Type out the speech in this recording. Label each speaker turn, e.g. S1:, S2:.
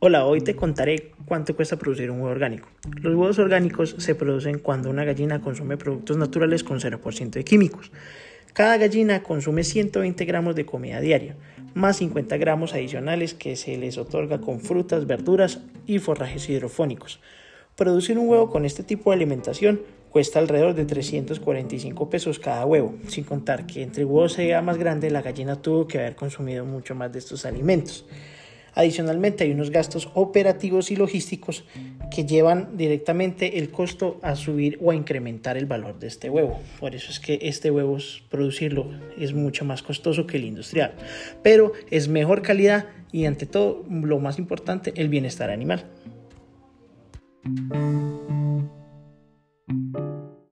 S1: Hola, hoy te contaré cuánto cuesta producir un huevo orgánico. Los huevos orgánicos se producen cuando una gallina consume productos naturales con 0% de químicos. Cada gallina consume 120 gramos de comida diaria, más 50 gramos adicionales que se les otorga con frutas, verduras y forrajes hidrofónicos. Producir un huevo con este tipo de alimentación cuesta alrededor de 345 pesos cada huevo, sin contar que entre el huevo sea más grande, la gallina tuvo que haber consumido mucho más de estos alimentos. Adicionalmente hay unos gastos operativos y logísticos que llevan directamente el costo a subir o a incrementar el valor de este huevo. Por eso es que este huevo producirlo es mucho más costoso que el industrial, pero es mejor calidad y ante todo lo más importante el bienestar animal.